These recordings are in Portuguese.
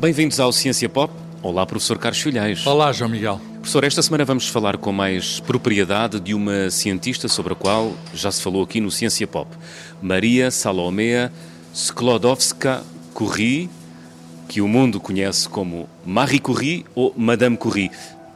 Bem-vindos ao Ciência Pop. Olá, professor Carlos Filhais. Olá, João Miguel. Professor, esta semana vamos falar com mais propriedade de uma cientista sobre a qual já se falou aqui no Ciência Pop. Maria Salomea Sklodowska-Curie, que o mundo conhece como Marie Curie ou Madame Curie.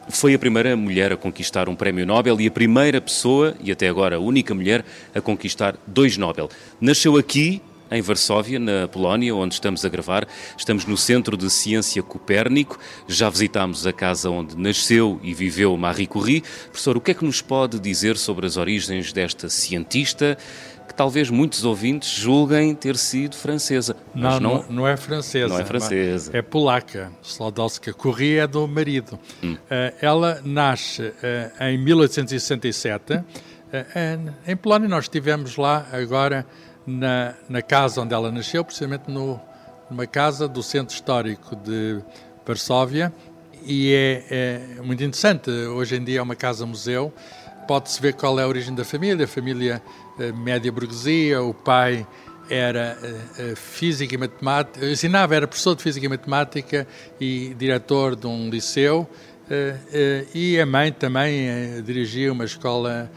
Foi a primeira mulher a conquistar um prémio Nobel e a primeira pessoa, e até agora a única mulher, a conquistar dois Nobel. Nasceu aqui, em Varsóvia, na Polónia, onde estamos a gravar. Estamos no Centro de Ciência Copérnico. Já visitámos a casa onde nasceu e viveu Marie Curie. Professor, o que é que nos pode dizer sobre as origens desta cientista? que talvez muitos ouvintes julguem ter sido francesa. Não, não, não, é francesa. Não é francesa. É polaca. Slodowska Curie é do marido. Hum. Uh, ela nasce uh, em 1867. Uh, em Polónia nós estivemos lá agora na, na casa onde ela nasceu, precisamente no, numa casa do Centro Histórico de Varsóvia, e é, é, muito interessante. Hoje em dia é uma casa-museu. Pode-se ver qual é a origem da família, a família eh, média burguesia, o pai era uh, física e matemática, ensinava, era professor de física e matemática e diretor de um liceu, uh, e a mãe também dirigia uma escola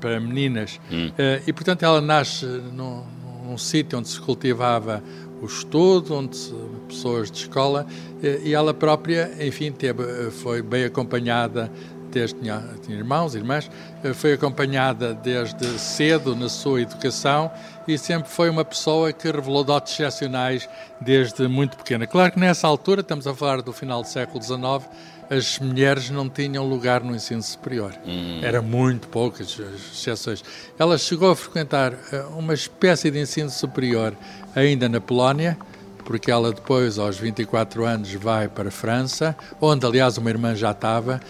para meninas. Hum. Uh, e, portanto, ela nasce num, num sítio onde se cultivava o estudo, onde se, pessoas de escola, uh, e ela própria, enfim, teve, eh, foi bem acompanhada desde tinha, tinha irmãos, irmãs, foi acompanhada desde cedo na sua educação e sempre foi uma pessoa que revelou dotes excepcionais desde muito pequena. Claro que nessa altura, estamos a falar do final do século XIX, as mulheres não tinham lugar no ensino superior. Hum. Era muito poucas exceções. Ela chegou a frequentar eh, uma espécie de ensino superior ainda na Polónia, porque ela depois, aos 24 anos, vai para a França, onde, aliás, uma irmã já estava.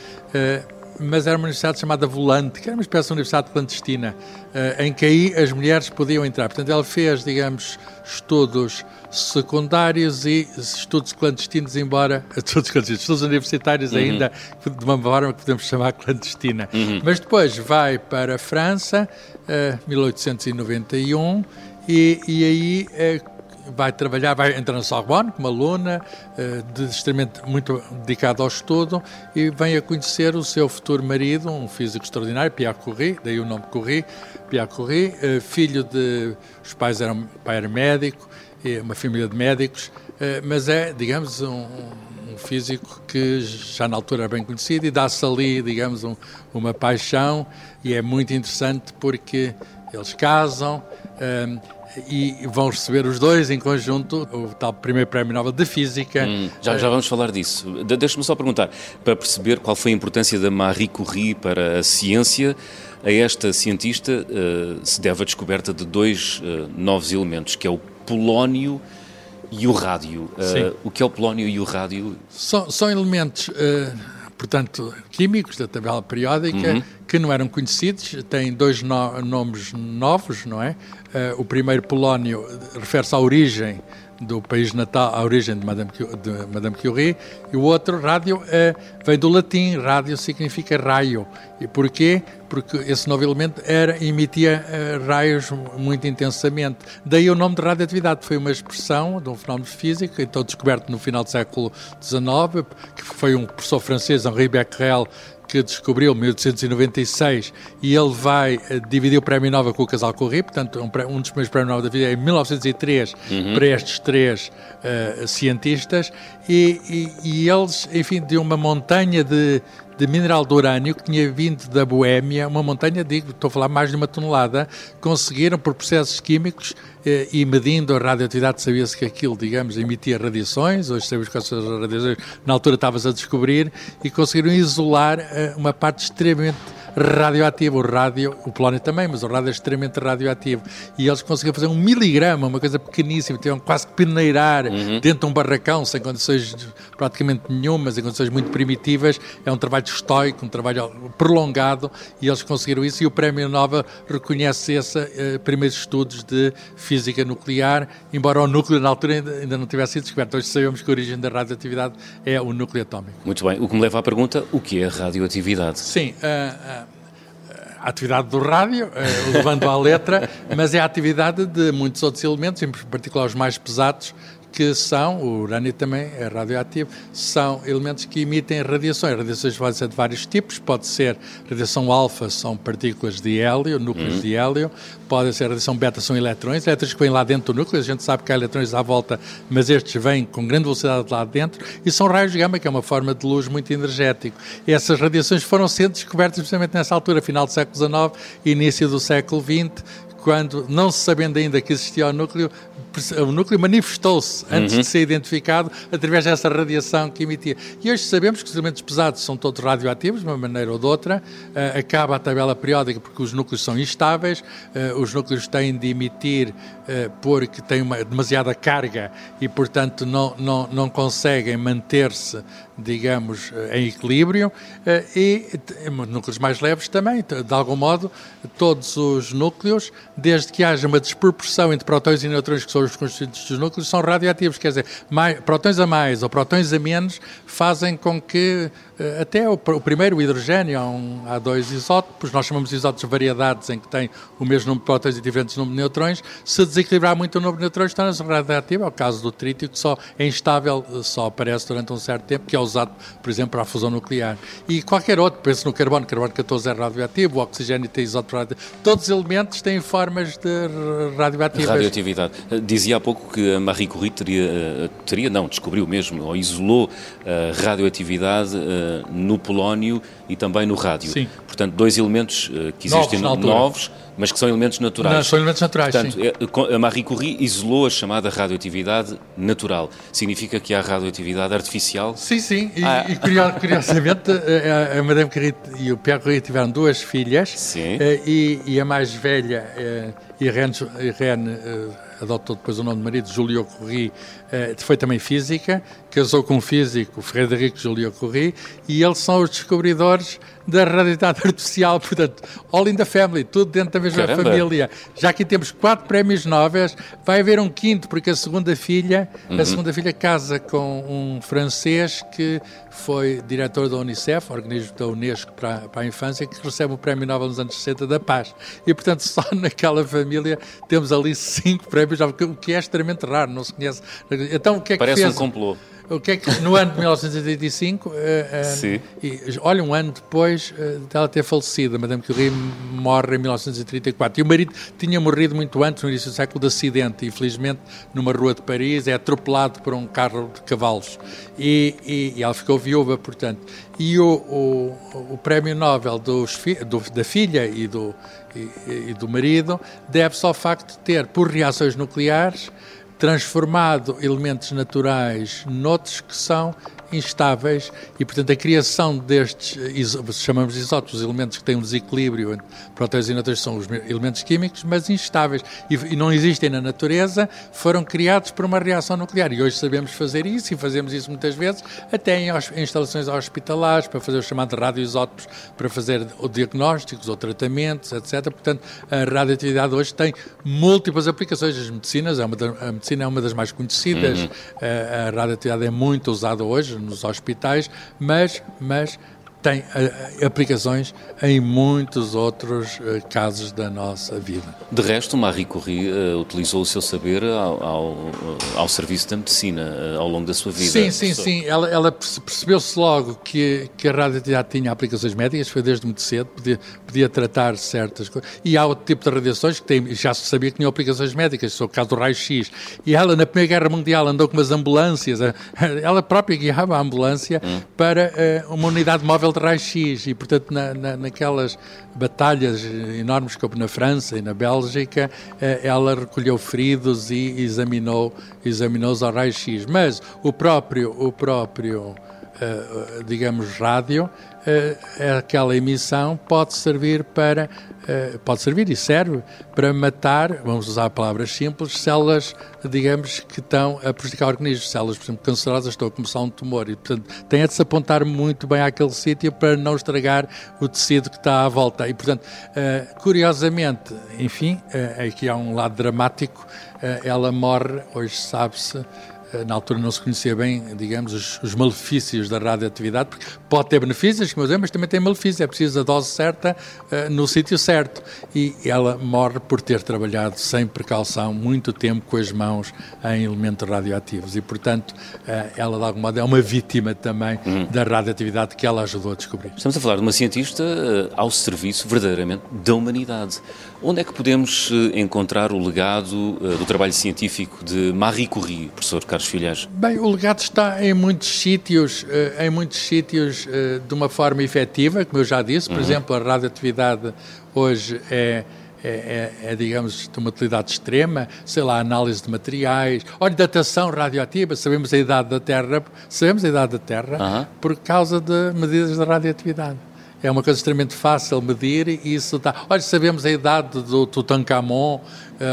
Eh, mas era uma universidade chamada Volante, que era uma espécie de universidade clandestina, eh, em que aí as mulheres podiam entrar. Portanto, ela fez, digamos, estudos secundários e estudos clandestinos, embora estudos clandestinos, estudos universitários uhum. ainda de uma forma que podemos chamar clandestina. Uhum. Mas depois vai para a França, uh, 1891, e, e aí uh, vai trabalhar, vai entrar na Sorbonne como aluna, uh, de, extremamente muito dedicada ao estudo, e vem a conhecer o seu futuro marido, um físico extraordinário, Pierre Curie, daí o nome Curie, Pierre Curie, uh, filho de. Os pais eram. Pai era médico, uma família de médicos, uh, mas é, digamos, um, um, físico que já na altura era bem conhecido e dá-se ali, digamos, um, uma paixão, e é muito interessante porque eles casam e vão receber os dois em conjunto o tal primeiro prémio Nobel de Física. Hum, já, já vamos falar disso. De, Deixa-me só perguntar, para perceber qual foi a importância da Marie Curie para a ciência, a esta cientista uh, se deve a descoberta de dois uh, novos elementos, que é o polónio e o rádio. Uh, o que é o polónio e o rádio? São, são elementos portanto, químicos da tabela periódica, uhum. Que não eram conhecidos, têm dois no nomes novos, não é? Uh, o primeiro, polónio, refere-se à origem do país natal, à origem de Madame, de Madame Curie, e o outro, rádio, é, vem do latim, rádio significa raio. E porquê? Porque esse novo elemento era, emitia uh, raios muito intensamente. Daí o nome de radioatividade, foi uma expressão de um fenómeno físico, então descoberto no final do século XIX, que foi um professor francês, Henri Becquerel, que descobriu em 1896 e ele vai uh, dividir o Prémio Nobel com o casal Corri, portanto um, um, dos primeiros Prémios Nobel da vida é em 1903 uhum. para estes três uh, cientistas e, e, e, eles, enfim, de uma montanha de, de mineral de urânio que tinha vindo da Boémia, uma montanha, digo, estou a falar mais de uma tonelada, conseguiram por processos químicos eh, e medindo a radioatividade, sabia-se que aquilo, digamos, emitia radiações, hoje sabemos que as radiações, na altura estavas a descobrir, e conseguiram isolar eh, uma parte extremamente radioativo. O rádio, o polónio também, mas o rádio é extremamente radioativo. E eles conseguiram fazer um miligrama, uma coisa pequeníssima, tinham quase que peneirar uhum. dentro de um barracão, sem condições praticamente nenhumas, em condições muito primitivas. É um trabalho estoico, um trabalho prolongado, e eles conseguiram isso. E o Prémio Nova reconhece esses eh, primeiros estudos de física nuclear, embora o núcleo na altura ainda, ainda não tivesse sido descoberto. Hoje sabemos que a origem da radioatividade é o núcleo atómico. Muito bem. O que me leva à pergunta: o que é radioatividade? Sim. Uh, uh, a atividade do rádio, eh, levando à letra, mas é a atividade de muitos outros elementos, em particular os mais pesados, que são, o urânio também é radioativo, são elementos que emitem radiações. Radiações podem ser de vários tipos, pode ser radiação alfa, são partículas de hélio, núcleos uhum. de hélio, pode ser radiação beta, são eletrões, elétrons que vêm lá dentro do núcleo, a gente sabe que há eletrões à volta, mas estes vêm com grande velocidade lá dentro, e são raios gama, que é uma forma de luz muito energético. E essas radiações foram sendo descobertas precisamente nessa altura, final do século XIX, início do século XX, quando, não se sabendo ainda que existia o núcleo, o núcleo manifestou-se antes uhum. de ser identificado através dessa radiação que emitia. E hoje sabemos que os elementos pesados são todos radioativos, de uma maneira ou de outra. Uh, acaba a tabela periódica porque os núcleos são instáveis, uh, os núcleos têm de emitir uh, porque têm uma demasiada carga e, portanto, não, não, não conseguem manter-se, digamos, em equilíbrio. e núcleos mais leves também, de algum modo, todos os núcleos, desde que haja uma desproporção entre prótons e nêutrons que são os constituintes dos núcleos são radioativos, quer dizer, mais, prótons a mais ou prótons a menos fazem com que eh, até o, o primeiro hidrogênio, há, um, há, dois isótopos, nós chamamos de isótopos variedades, em que tem o mesmo número de prótons e diferentes número de neutrões. Se desequilibrar muito o número de neutrões, torna-se radioativo. É o caso do trítio, que só é instável, só aparece durante um certo tempo, que é usado, por exemplo, para a fusão nuclear. E qualquer outro, pense no carbono, carbono 14 é radioativo, o oxigênio tem isótopos radioativos. Todos os elementos têm formas de radioativas. Radioatividade. Eh, dizia há pouco que a Marie Curie teria, eh, teria não, descobriu mesmo, ou isolou a radioatividade no polónio e também no rádio. Sim. Portanto, dois elementos que existem novos, novos, mas que são elementos naturais. Não, são elementos naturais, Portanto, sim. A Marie Curie isolou a chamada radioatividade natural. Significa que há radioatividade artificial? Sim, sim. E, ah. e curiosamente, a, a Madame Curie e o Pierre Curie tiveram duas filhas. Sim. Eh, e, e a mais velha, eh, Irene, Irene adotou depois o nome de marido, Julio Curie, foi também física, casou com um físico, Frederico Julio Curie, e eles são os descobridores da radioatividade artificial, portanto, all in the family, tudo dentro da mesma Caramba. família. Já que temos quatro prémios nobres, vai haver um quinto, porque a segunda filha, uhum. a segunda filha casa com um francês que foi diretor da Unicef, organismo da Unesco para, para a infância, que recebe o prémio Nobel nos anos 60 da paz. E, portanto, só naquela família temos ali cinco prémios o que é extremamente raro, não se conhece. Então, o que é que Parece fez? um complô. O que é que no ano de 1985, uh, uh, e, olha, um ano depois uh, dela ter falecido, a Madame Curie morre em 1934. E o marido tinha morrido muito antes, no início do século, de acidente, infelizmente, numa rua de Paris, é atropelado por um carro de cavalos. E, e, e ela ficou viúva, portanto. E o, o, o prémio Nobel dos, do, da filha e do, e, e do marido deve-se ao facto de ter, por reações nucleares, transformado elementos naturais noutros que são instáveis e, portanto, a criação destes, chamamos de isótopos, elementos que têm um desequilíbrio entre prótons e nêutrons, são os elementos químicos, mas instáveis e, e, não existem na natureza, foram criados por uma reação nuclear. E hoje sabemos fazer isso e fazemos isso muitas vezes, até em, em instalações hospitalares, para fazer o chamado radioisótopos, para fazer diagnósticos ou tratamentos, etc. Portanto, a radioatividade hoje tem múltiplas aplicações. As medicinas, é uma a medicina é uma das mais conhecidas, uhum. a, a radioatividade é muito usada hoje nos hospitais, mas, mas tem uh, aplicações em muitos outros uh, casos da nossa vida. De resto, Marie Curie uh, utilizou o seu saber ao, ao, ao serviço da medicina ao longo da sua vida. Sim, sim, sim. Ela, ela percebeu-se logo que, que a radioatividade tinha aplicações médicas, foi desde muito cedo, podia, podia tratar certas coisas. E há outro tipo de radiações que tem, já se sabia que tinham aplicações médicas, o caso do raio-x. E ela, na Primeira Guerra Mundial, andou com umas ambulâncias, ela própria guiava a ambulância hum. para uma unidade móvel de raio-x e, portanto, na, na, naquelas batalhas enormes como na França e na Bélgica, eh, ela recolheu feridos e examinou, examinou-os ao raio-x. Mas o próprio, o próprio digamos, rádio, eh, aquela emissão pode servir para, pode servir e serve para matar, vamos usar palavras simples, células, digamos, que estão a prejudicar organismos, células, por exemplo, cancerosas, estão a começar um tumor e, portanto, tem de se apontar muito bem àquele sítio para não estragar o tecido que está à volta. E, portanto, curiosamente, enfim, aqui há um lado dramático, ela morre, hoje sabe-se, eh, na altura não se conhecia bem, digamos, os, os malefícios da radioatividade, porque pode ter benefícios, mas também tem malefícios, é preciso a dose certa uh, no sítio certo. E ela morre por ter trabalhado sem precaução muito tempo com as mãos em elementos radioativos e, portanto, uh, ela de algum modo é uma vítima também uhum. da radioatividade que ela ajudou a descobrir. Estamos a falar de uma cientista ao serviço verdadeiramente da humanidade. Onde é que podemos encontrar o legado do trabalho científico de Marie Curie, professor Carlos Filhas? Bem, o legado está em muitos sítios, em muitos sítios de uma forma efetiva, como eu já disse, por uhum. exemplo, a radioatividade hoje é é, é, é, digamos, de uma utilidade extrema, sei lá, análise de materiais, olha, datação radioativa, sabemos a idade da Terra, sabemos a idade da Terra uhum. por causa de medidas de radioatividade. É uma coisa extremamente fácil medir e isso dá. Olha, sabemos a idade do Tutankhamon,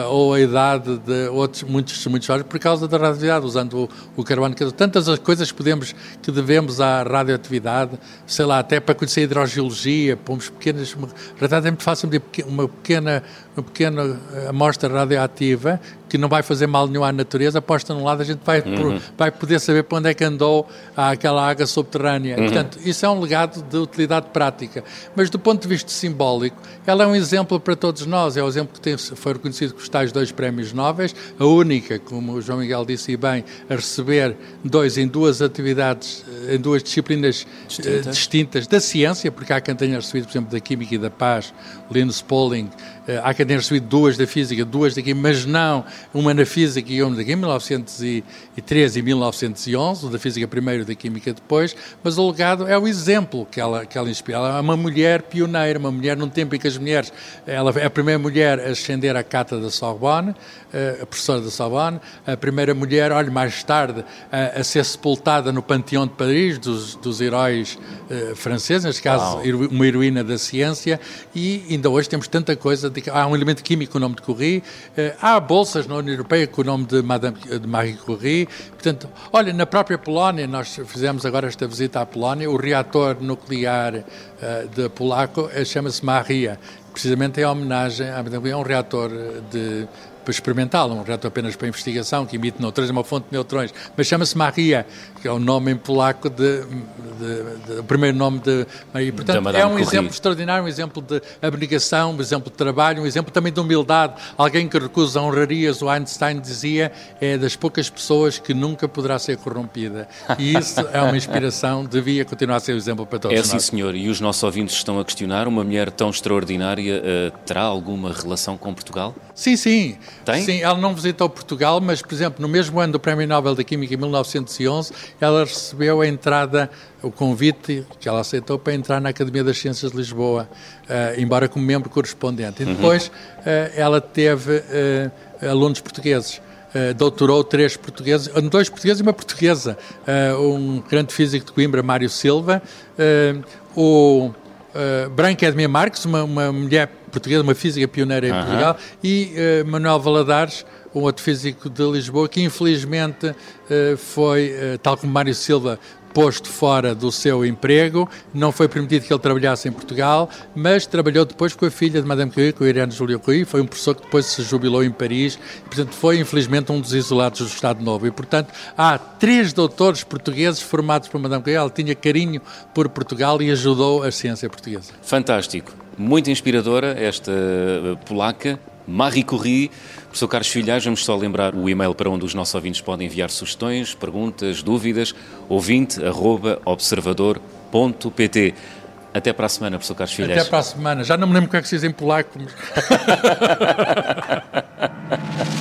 ou a idade de outros, muitos, muitos olhos por causa da radioatividade, usando o, o carbono. Tantas as coisas que, podemos, que devemos à radioatividade, sei lá, até para conhecer a hidrogeologia, pomos pequenas. Radioatividade é muito fácil medir uma pequena, uma pequena eh, amostra radioativa que não vai fazer mal nenhum à natureza, posta num lado, a gente vai, uhum. vai poder saber para onde é que andou aquela água subterrânea. Uhum. Portanto, isso é um legado de utilidade prática. Mas do ponto de vista simbólico, ela é um exemplo para todos nós, é o exemplo que tem, foi reconhecido os tais dois prémios nobres, a única, como o João Miguel disse bem, a receber dois em duas atividades, em duas disciplinas eh, distintas, distintas da ciência, porque há quem tenha recebido, por exemplo, da Química e da Paz, Linus Pauling, eh, há quem tenha recebido duas da Física, duas daqui, mas não uma na Física e uma daqui, em 1913 e 1911, da Física primeiro, da Química depois, mas o legado é o exemplo que ela, que ela inspira. Ela é uma mulher pioneira, uma mulher num tempo em que as mulheres, ela é a primeira mulher a ascender à cata da Sorbonne, eh, a professora da Sorbonne, a primeira mulher, olha, mais tarde, a, a ser sepultada no Panteão de Paris, dos, dos heróis uh, franceses, neste caso, Uau. uma heroína da ciência, e ainda hoje temos tanta coisa de, há um elemento químico com o nome de Curie, eh, há bolsas na União Europeia com o nome de, Madame, de Marie Curie. Portanto, olha, na própria Polónia, nós fizemos agora esta visita à Polónia, o reator nuclear eh, de Polaco chama-se Maria, precisamente em homenagem é um reator de para experimentá-lo, um reator apenas para investigação, que emite neutrões, é uma fonte de neutrões, mas chama-se Maria, que é o nome em polaco de, de, de, o primeiro nome de Maria. Portanto, é um exemplo extraordinário, um exemplo de abnegação, um exemplo de trabalho, um exemplo também de humildade. Alguém que recusa honrarias, o Einstein dizia, é das poucas pessoas que nunca poderá ser corrompida. E isso é uma inspiração, devia continuar a ser o exemplo para todos é, nós. É sim, senhor. E os nossos ouvintes estão a questionar, uma mulher tão extraordinária uh, terá alguma relação com Portugal? Sim, sim. Tem? Sim, ela não visitou Portugal, mas, por exemplo, no mesmo ano do Prémio Nobel da Química, em 1911, ela recebeu a entrada, o convite que ela aceitou para entrar na Academia das Ciências de Lisboa, uh, embora como membro correspondente. E uhum. depois uhum. uh, ela teve uh, alunos portugues. Uh, doutorou três portugueses, dois portugueses e uma portuguesa. Uh, um grande físico de Coimbra, Mário Silva, uh, o Branca Edmia Marques, uma, uma mulher portuguesa, uma física pioneira em Portugal, e uh, Manuel Valadares, um outro físico de Lisboa, que infelizmente uh, foi, uh, tal como Mário Silva, posto fora do seu emprego, não foi permitido que ele trabalhasse em Portugal, mas trabalhou depois com a filha de Madame Curie, com a Irene Julia Curie, foi um professor que depois se jubilou em Paris, e, portanto foi infelizmente um dos isolados do Estado Novo, e portanto há três doutores portugueses formados por Madame Curie, ela tinha carinho por Portugal e ajudou a ciência portuguesa. Fantástico. Muito inspiradora, esta eh, polaca, Marie Curie. Professor Carlos Filhais, vamos só lembrar o e-mail para onde os nossos ouvintes podem enviar sugestões, perguntas, dúvidas, ouvinte.observador.pt. Até para a semana, professor Carlos Filhais. Até para a semana. Já não me lembro como é que se diz em polaco.